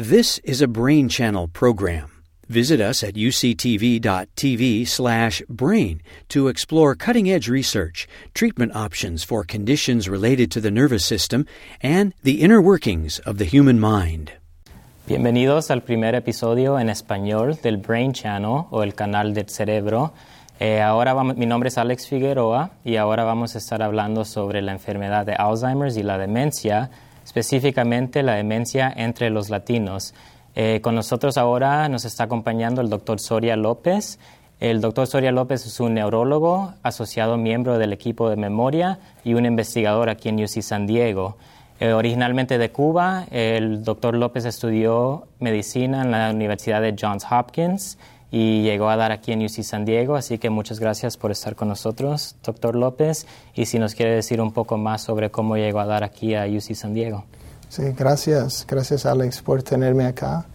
This is a Brain Channel program. Visit us at uctv.tv slash brain to explore cutting-edge research, treatment options for conditions related to the nervous system, and the inner workings of the human mind. Bienvenidos al primer episodio en español del Brain Channel o el canal del cerebro. Eh, ahora vamos, mi nombre es Alex Figueroa y ahora vamos a estar hablando sobre la enfermedad de Alzheimer's y la demencia, específicamente la demencia entre los latinos. Eh, con nosotros ahora nos está acompañando el doctor Soria López. El doctor Soria López es un neurólogo, asociado miembro del equipo de memoria y un investigador aquí en UC San Diego. Eh, originalmente de Cuba, el doctor López estudió medicina en la Universidad de Johns Hopkins y llegó a dar aquí en UC San Diego, así que muchas gracias por estar con nosotros, doctor López, y si nos quiere decir un poco más sobre cómo llegó a dar aquí a UC San Diego. Sí, gracias, gracias Alex por tenerme acá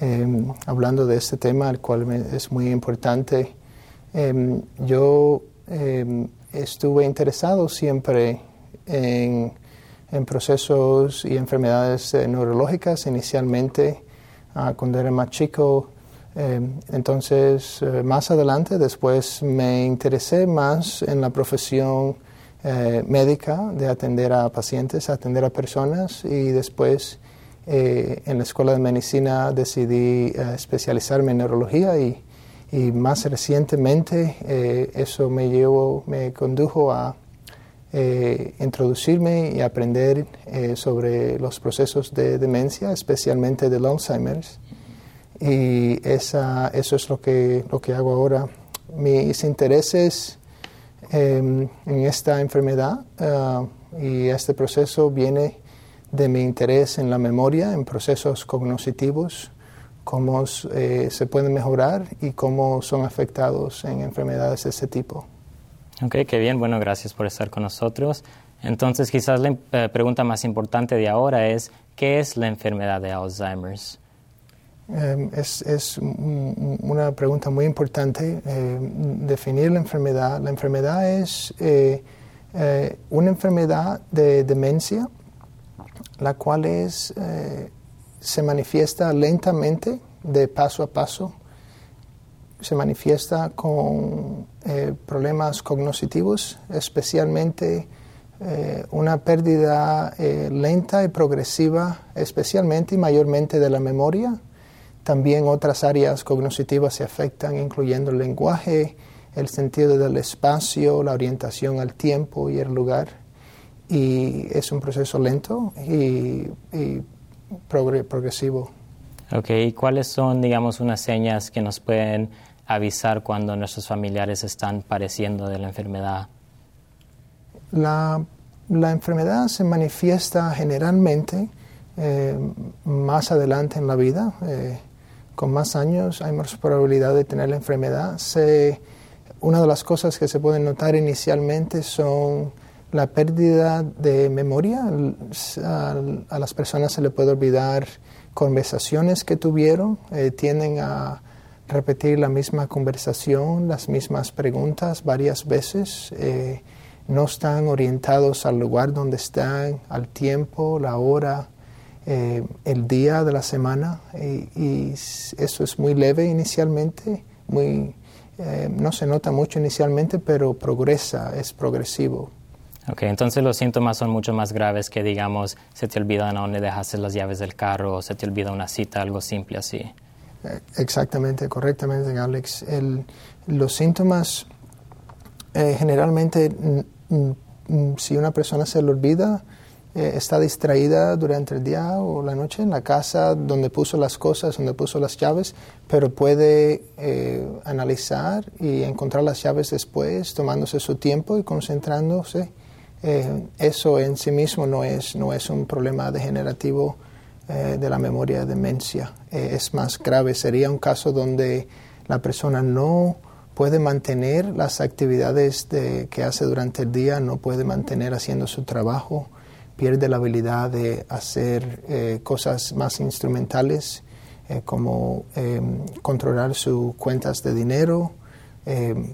eh, hablando de este tema, el cual es muy importante. Eh, yo eh, estuve interesado siempre en, en, procesos y enfermedades neurológicas inicialmente uh, cuando era más chico. Entonces, más adelante, después me interesé más en la profesión eh, médica de atender a pacientes, atender a personas y después eh, en la escuela de medicina decidí eh, especializarme en neurología y, y más recientemente eso me llevó, me condujo a introducirme y aprender sobre los procesos de demencia, especialmente del Alzheimer's. Y esa, eso es lo que, lo que hago ahora. Mis intereses en esta enfermedad uh, y este proceso viene de mi interés en la memoria, en procesos cognitivos, cómo eh, se pueden mejorar y cómo son afectados en enfermedades de ese tipo. Ok, qué bien. Bueno, gracias por estar con nosotros. Entonces, quizás la eh, pregunta más importante de ahora es, ¿qué es la enfermedad de Alzheimer's? Eh, es, es, una pregunta muy importante. Eh, definir la enfermedad. La enfermedad es eh, una enfermedad de demencia, la cual es, se manifiesta lentamente, de paso a paso. Se manifiesta con problemas cognitivos, especialmente una pérdida lenta y progresiva, especialmente y mayormente de la memoria también otras áreas cognitivas se afectan, incluyendo el lenguaje, el sentido del espacio, la orientación al tiempo y el lugar. Y es un proceso lento y, progresivo. Ok, ¿y cuáles son, digamos, unas señas que nos pueden avisar cuando nuestros familiares están padeciendo de la enfermedad? La, enfermedad se manifiesta generalmente eh, más adelante en la vida. Eh, con más años hay más probabilidad de tener la enfermedad. una de las cosas que se pueden notar inicialmente son la pérdida de memoria. A, las personas se les puede olvidar conversaciones que tuvieron, eh, tienden a repetir la misma conversación, las mismas preguntas varias veces. Eh, no están orientados al lugar donde están, al tiempo, la hora, eh, el día de la semana y, eso es muy leve inicialmente, muy, eh, no se nota mucho inicialmente, pero progresa, es progresivo. Ok, entonces los síntomas son mucho más graves que, digamos, se te olvida dónde dejaste las llaves del carro o se te olvida una cita, algo simple así. Eh, exactamente, correctamente, Alex. El, los síntomas, generalmente, si una persona se le olvida, eh, está distraída durante el día o la noche en la casa donde puso las cosas, donde puso las llaves, pero puede eh, analizar y encontrar las llaves después, tomándose su tiempo y concentrándose. Eh, eso en sí mismo no es, no es un problema degenerativo de la memoria de demencia. es más grave, sería un caso donde la persona no puede mantener las actividades de, que hace durante el día, no puede mantener haciendo su trabajo, pierde la habilidad de hacer eh, cosas más instrumentales eh, como eh, controlar sus cuentas de dinero,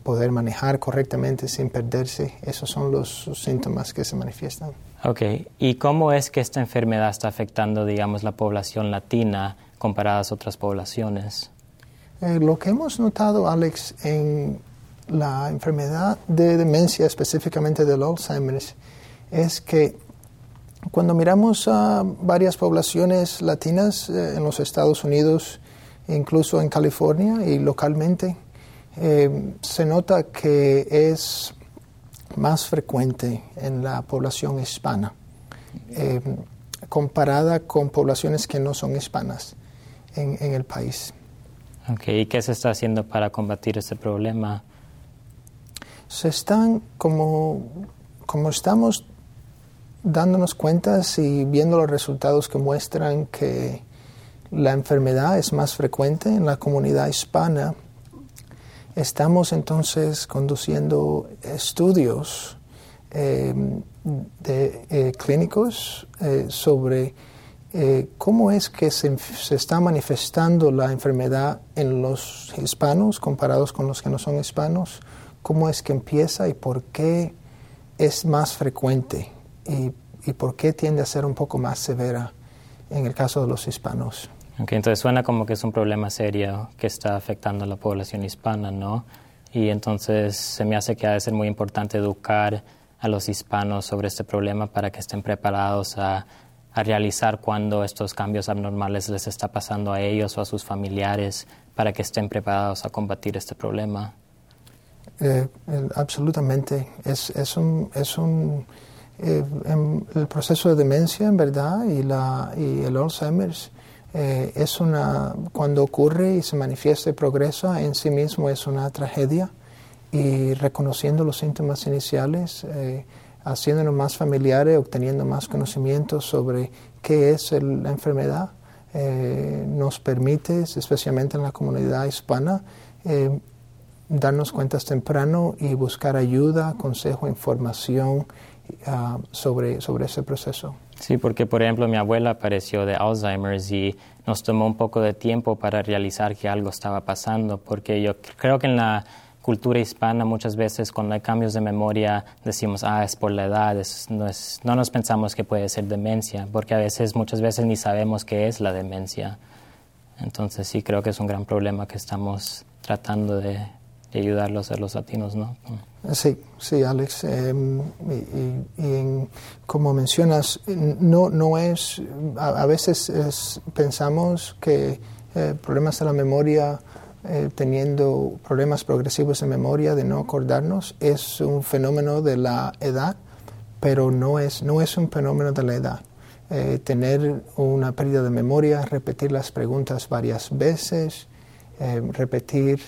poder manejar correctamente sin perderse. Esos son los síntomas que se manifiestan. Ok, ¿y cómo es que esta enfermedad está afectando, digamos, la población latina comparadas a otras poblaciones. Eh, lo que hemos notado, Alex, en la enfermedad de demencia, específicamente del Alzheimer's, es que cuando miramos a varias poblaciones latinas eh, en los Estados Unidos, incluso en California y localmente, eh, se nota que es más frecuente en la población hispana, eh, comparada con poblaciones que no son hispanas en, en el país. Okay. ¿Y qué se está haciendo para combatir este problema? Se están, como, como estamos dándonos cuenta y viendo los resultados que muestran que la enfermedad es más frecuente en la comunidad hispana, estamos entonces conduciendo estudios eh, de, eh, clínicos eh, sobre cómo es que se, se, está manifestando la enfermedad en los hispanos comparados con los que no son hispanos, cómo es que empieza y por qué es más frecuente y, y por qué tiende a ser un poco más severa en el caso de los hispanos. Okay, entonces suena como que es un problema serio que está afectando a la población hispana, ¿no? Y entonces se me hace que ha de ser muy importante educar a los hispanos sobre este problema para que estén preparados a, a realizar cuando estos cambios abnormales les está pasando a ellos o a sus familiares, para que estén preparados a combatir este problema. Eh, absolutamente. Es, es un, es un eh, el proceso de demencia, en verdad, y, la, y el Alzheimer's eh, es una, cuando ocurre y se manifiesta y progresa en sí mismo es una tragedia y reconociendo los síntomas iniciales, eh, haciéndonos más familiares, obteniendo más conocimientos sobre qué es la enfermedad, eh, nos permite, especialmente en la comunidad hispana, darnos cuentas temprano y buscar ayuda, consejo, información uh, sobre, sobre ese proceso. Sí, porque por ejemplo mi abuela padeció de Alzheimer's y nos tomó un poco de tiempo para realizar que algo estaba pasando, porque yo creo que en la cultura hispana muchas veces cuando hay cambios de memoria decimos, ah, es por la edad, no, es, no nos pensamos que puede ser demencia, porque a veces, muchas veces ni sabemos qué es la demencia. Entonces sí creo que es un gran problema que estamos tratando de ayudarlos a los latinos, ¿no? Sí, sí, Alex. Em, y, como mencionas, no, no es, a, veces pensamos que eh, problemas de la memoria, eh, teniendo problemas progresivos de memoria, de no acordarnos, es un fenómeno de la edad, pero no es, no es un fenómeno de la edad. Eh, tener una pérdida de memoria, repetir las preguntas varias veces, repetir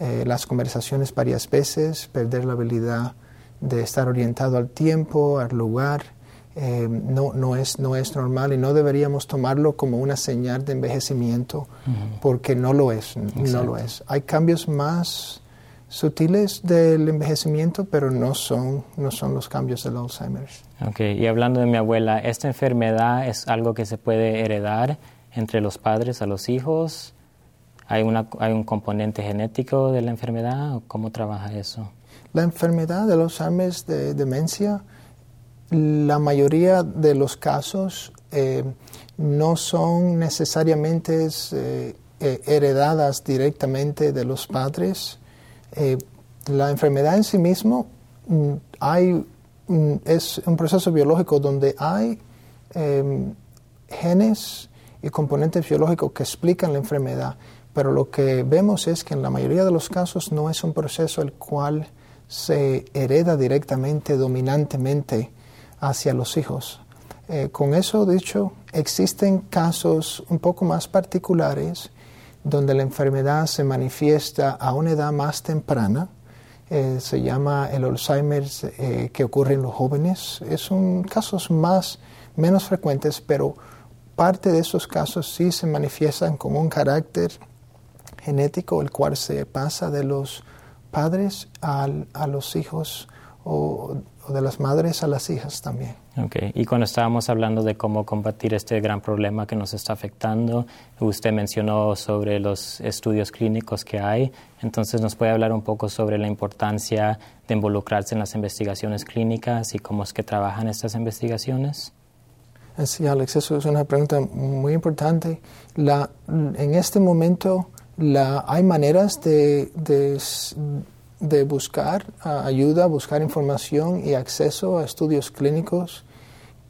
eh, las conversaciones varias veces, perder la habilidad de estar orientado al tiempo, al lugar, eh, no, no, es, no es normal y no deberíamos tomarlo como una señal de envejecimiento porque no lo es, no lo es. Hay cambios más sutiles del envejecimiento, pero no son, no son los cambios del Alzheimer. Ok, y hablando de mi abuela, ¿esta enfermedad es algo que se puede heredar entre los padres a los hijos? ¿Hay, una, ¿Hay un componente genético de la enfermedad cómo trabaja eso? La enfermedad de los Alzheimer de demencia, la mayoría de los casos eh, no son necesariamente eh, eh, heredadas directamente de los padres. la enfermedad en sí mismo mm, hay, es un proceso biológico donde hay genes y componentes biológicos que explican la enfermedad pero lo que vemos es que en la mayoría de los casos no es un proceso el cual se hereda directamente, dominantemente hacia los hijos. Eh, con eso dicho, existen casos un poco más particulares donde la enfermedad se manifiesta a una edad más temprana. Eh, se llama el Alzheimer eh, que ocurre en los jóvenes. Son casos más, menos frecuentes, pero parte de esos casos sí se manifiestan con un carácter genético, el cual se pasa de los padres a los hijos o, de las madres a las hijas también. Okay. Y cuando estábamos hablando de cómo combatir este gran problema que nos está afectando, usted mencionó sobre los estudios clínicos que hay, entonces nos puede hablar un poco sobre la importancia de involucrarse en las investigaciones clínicas y cómo es que trabajan estas investigaciones. Sí, Alex, eso es una pregunta muy importante. La, en este momento la, hay maneras de, buscar ayuda, buscar información y acceso a estudios clínicos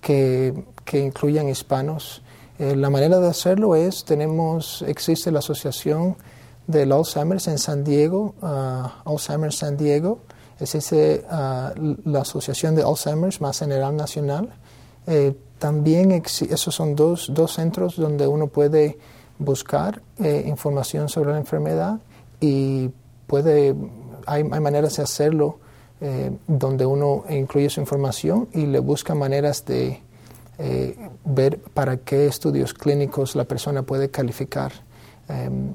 que, que incluyan hispanos. Eh, la manera de hacerlo es, tenemos, existe la Asociación del Alzheimer's en San Diego, uh, Alzheimer's San Diego, existe uh, la Asociación de Alzheimer's más general nacional. Eh, también esos son dos, dos centros donde uno puede buscar eh, información sobre la enfermedad y puede, hay, maneras de hacerlo eh, donde uno incluye su información y le busca maneras de eh, ver para qué estudios clínicos la persona puede calificar. Em,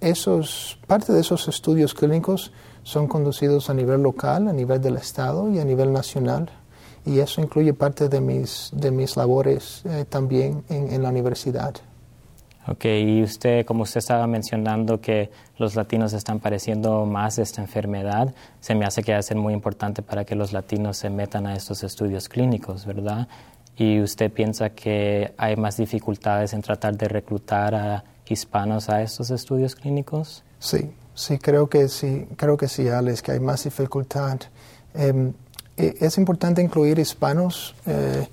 esos, parte de esos estudios clínicos son conducidos a nivel local, a nivel del Estado y a nivel nacional. Y eso incluye parte de mis, de mis labores también en, en la universidad. Ok, y usted, como usted estaba mencionando que los latinos están padeciendo más esta enfermedad, se me hace que va a ser muy importante para que los latinos se metan a estos estudios clínicos, ¿verdad? ¿Y usted piensa que hay más dificultades en tratar de reclutar a hispanos a estos estudios clínicos? Sí, sí, creo que sí, creo que sí, Alex, que hay más dificultad. Em, e, es importante incluir hispanos eh,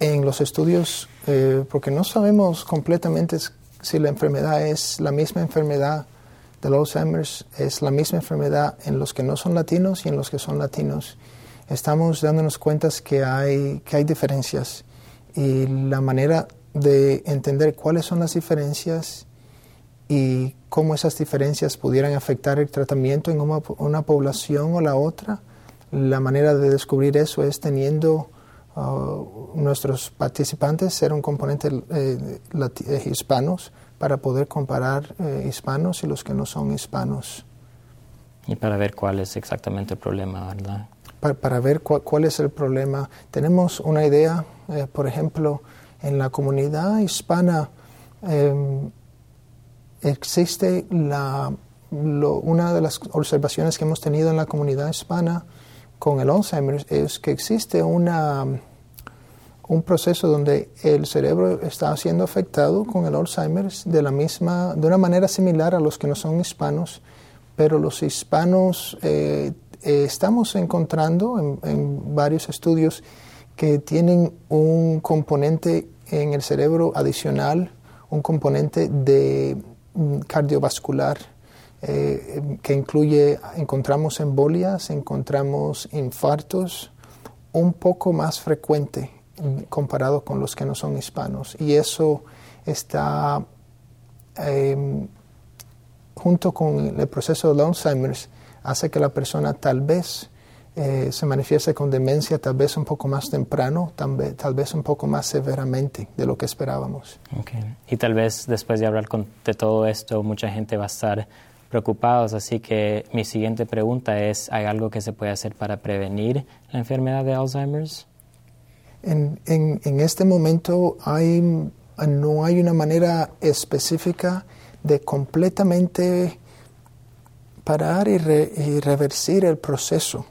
en los estudios eh, porque no sabemos completamente si la enfermedad es la misma enfermedad de Alzheimer's, es la misma enfermedad en los que no son latinos y en los que son latinos. Estamos dándonos cuenta que hay, que hay diferencias y la manera de entender cuáles son las diferencias y cómo esas diferencias pudieran afectar el tratamiento en una, una población o la otra, la manera de descubrir eso es teniendo Uh, nuestros participantes ser un componente eh, eh, hispanos para poder comparar eh, hispanos y los que no son hispanos. Y para ver cuál es exactamente el problema, ¿verdad? Para, ver cuál es el problema. Tenemos una idea, por ejemplo, en la comunidad hispana em, existe la, una de las observaciones que hemos tenido en la comunidad hispana con el Alzheimer es que existe una, un proceso donde el cerebro está siendo afectado con el Alzheimer de, la misma, de una manera similar a los que no son hispanos, pero los hispanos eh, eh, estamos encontrando en, en, varios estudios que tienen un componente en el cerebro adicional, un componente de mm, cardiovascular eh, que incluye, encontramos embolias, encontramos infartos un poco más frecuente comparado con los que no son hispanos. Y eso está em, junto con el proceso de Alzheimer's, hace que la persona tal vez eh, se manifieste con demencia tal vez un poco más temprano, tal vez, tal vez un poco más severamente de lo que esperábamos. Okay. Y tal vez después de hablar con, de todo esto, mucha gente va a estar preocupados. Así que mi siguiente pregunta es, ¿hay algo que se puede hacer para prevenir la enfermedad de Alzheimer's? En, en, este momento hay, no hay una manera específica de completamente parar y, y reversir el proceso.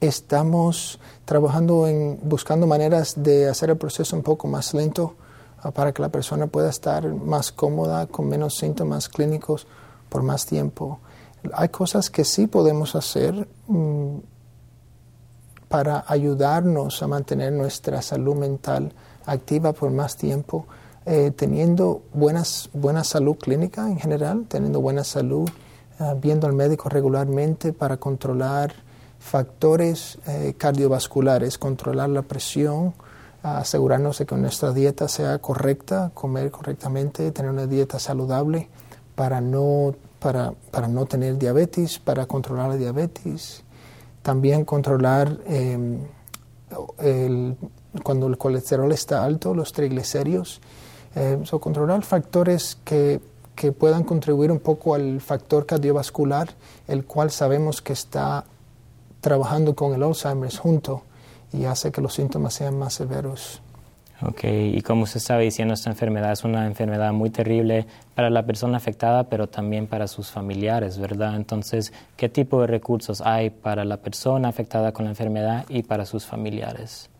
Estamos trabajando en buscando maneras de hacer el proceso un poco más lento ah, para que la persona pueda estar más cómoda, con menos síntomas clínicos por más tiempo. Hay cosas que sí podemos hacer mm, para ayudarnos a mantener nuestra salud mental activa por más tiempo, eh, teniendo buenas, buena salud clínica en general, teniendo buena salud, eh, viendo al médico regularmente para controlar factores eh, cardiovasculares, controlar la presión, asegurarnos de que nuestra dieta sea correcta, comer correctamente, tener una dieta saludable para no, para, para no tener diabetes, para controlar la diabetes, también controlar em, el, cuando el colesterol está alto, los triglicéridos, eh, controlar factores que, que puedan contribuir un poco al factor cardiovascular, el cual sabemos que está trabajando con el Alzheimer junto y hace que los síntomas sean más severos. Ok, y como usted estaba diciendo, esta enfermedad es una enfermedad muy terrible para la persona afectada, pero también para sus familiares, ¿verdad? Entonces, ¿qué tipo de recursos hay para la persona afectada con la enfermedad y para sus familiares?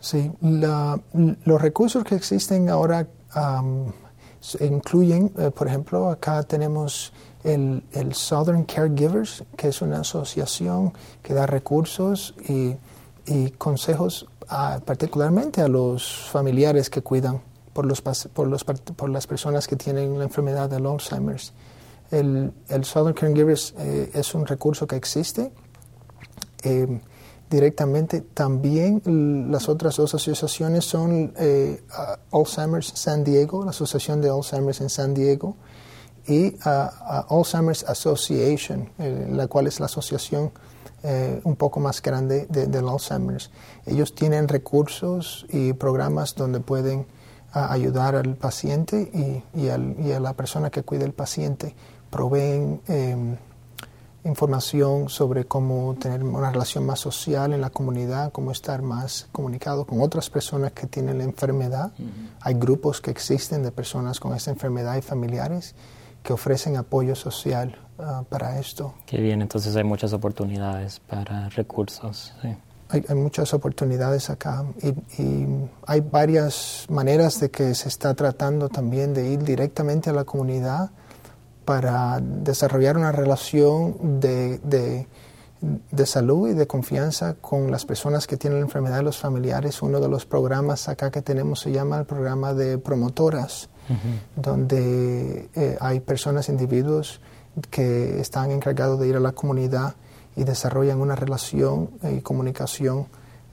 Sí, la- los recursos que existen ahora s- incluyen, eh, por ejemplo, acá tenemos el, el Southern Caregivers, que es una asociación que da recursos y, y consejos a- particularmente a los familiares que cuidan por, los, por, los, por las personas que tienen la enfermedad del Alzheimer's. El, el Southern Caregivers eh, es un recurso que existe eh, directamente. También las otras dos asociaciones son eh, Alzheimer's San Diego, la Asociación de Alzheimer's en San Diego, y a Alzheimer's Association, eh, la cual es la asociación eh, un poco más grande de- del Alzheimer's. Ellos tienen recursos y programas donde pueden a- ayudar al paciente y, y al- y a la persona que cuida el paciente. Proveen em, información sobre cómo tener una relación más social en la comunidad, cómo estar más comunicado con otras personas que tienen la enfermedad. Hay grupos que existen de personas con esta enfermedad y familiares que ofrecen apoyo social ah, para esto. Qué bien, entonces hay muchas oportunidades para recursos. sí. Hay, hay muchas oportunidades acá y, y hay varias maneras de que se está tratando también de ir directamente a la comunidad para desarrollar una relación de, de- de salud y de confianza con las personas que tienen la enfermedad y los familiares. Uno de los programas acá que tenemos se llama el programa de promotoras, donde eh, hay personas, individuos que están encargados de ir a la comunidad y desarrollan una relación eh, y comunicación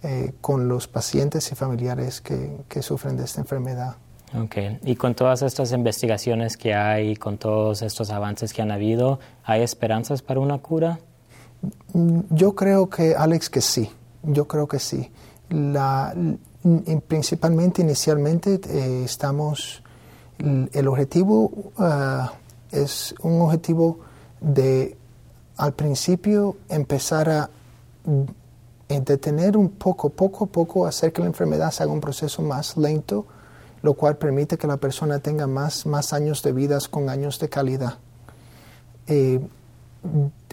eh, con los pacientes y familiares que, que sufren de esta enfermedad. Ok, y con todas estas investigaciones que hay, con todos estos avances que han habido, ¿hay esperanzas para una cura? Mm, Yo creo que, Alex, que sí. Yo creo que sí. La, in- principalmente, inicialmente, eh, estamos. L- El objetivo ah, es un objetivo de, al principio, empezar a mm, detener un poco, poco a poco, hacer que la enfermedad se haga un proceso más lento, lo cual permite que la persona tenga más, más años de vida con años de calidad. Eh,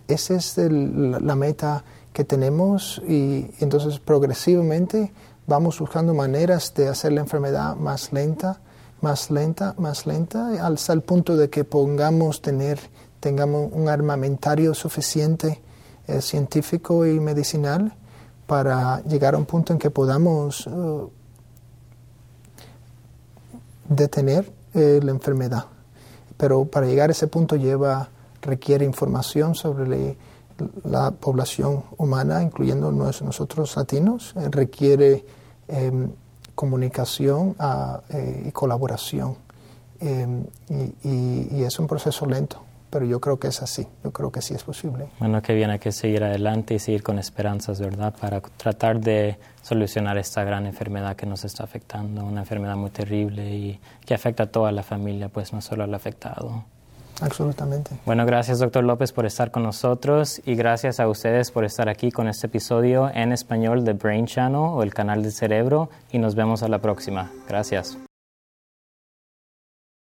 esa es el- la meta que tenemos y entonces progresivamente vamos buscando maneras de hacer la enfermedad más lenta, más lenta, más lenta, hasta el punto de que pongamos tener, tengamos un armamentario suficiente eh, científico y medicinal para llegar a un punto en que podamos eh, detener eh, la enfermedad. Pero para llegar a ese punto lleva, requiere información sobre la población humana, incluyendo nos- nosotros latinos, eh, requiere em, comunicación ah, eh, y colaboración. Em, y es un proceso lento, pero yo creo que es así, yo creo que sí es posible. Bueno, que bien, hay que seguir adelante y seguir con esperanzas, ¿verdad? Para tratar de solucionar esta gran enfermedad que nos está afectando, una enfermedad muy terrible y que afecta a toda la familia, pues no solo al afectado. Absolutamente. Bueno, gracias doctor López por estar con nosotros y gracias a ustedes por estar aquí con este episodio en español de Brain Channel o el canal del cerebro y nos vemos a la próxima. Gracias.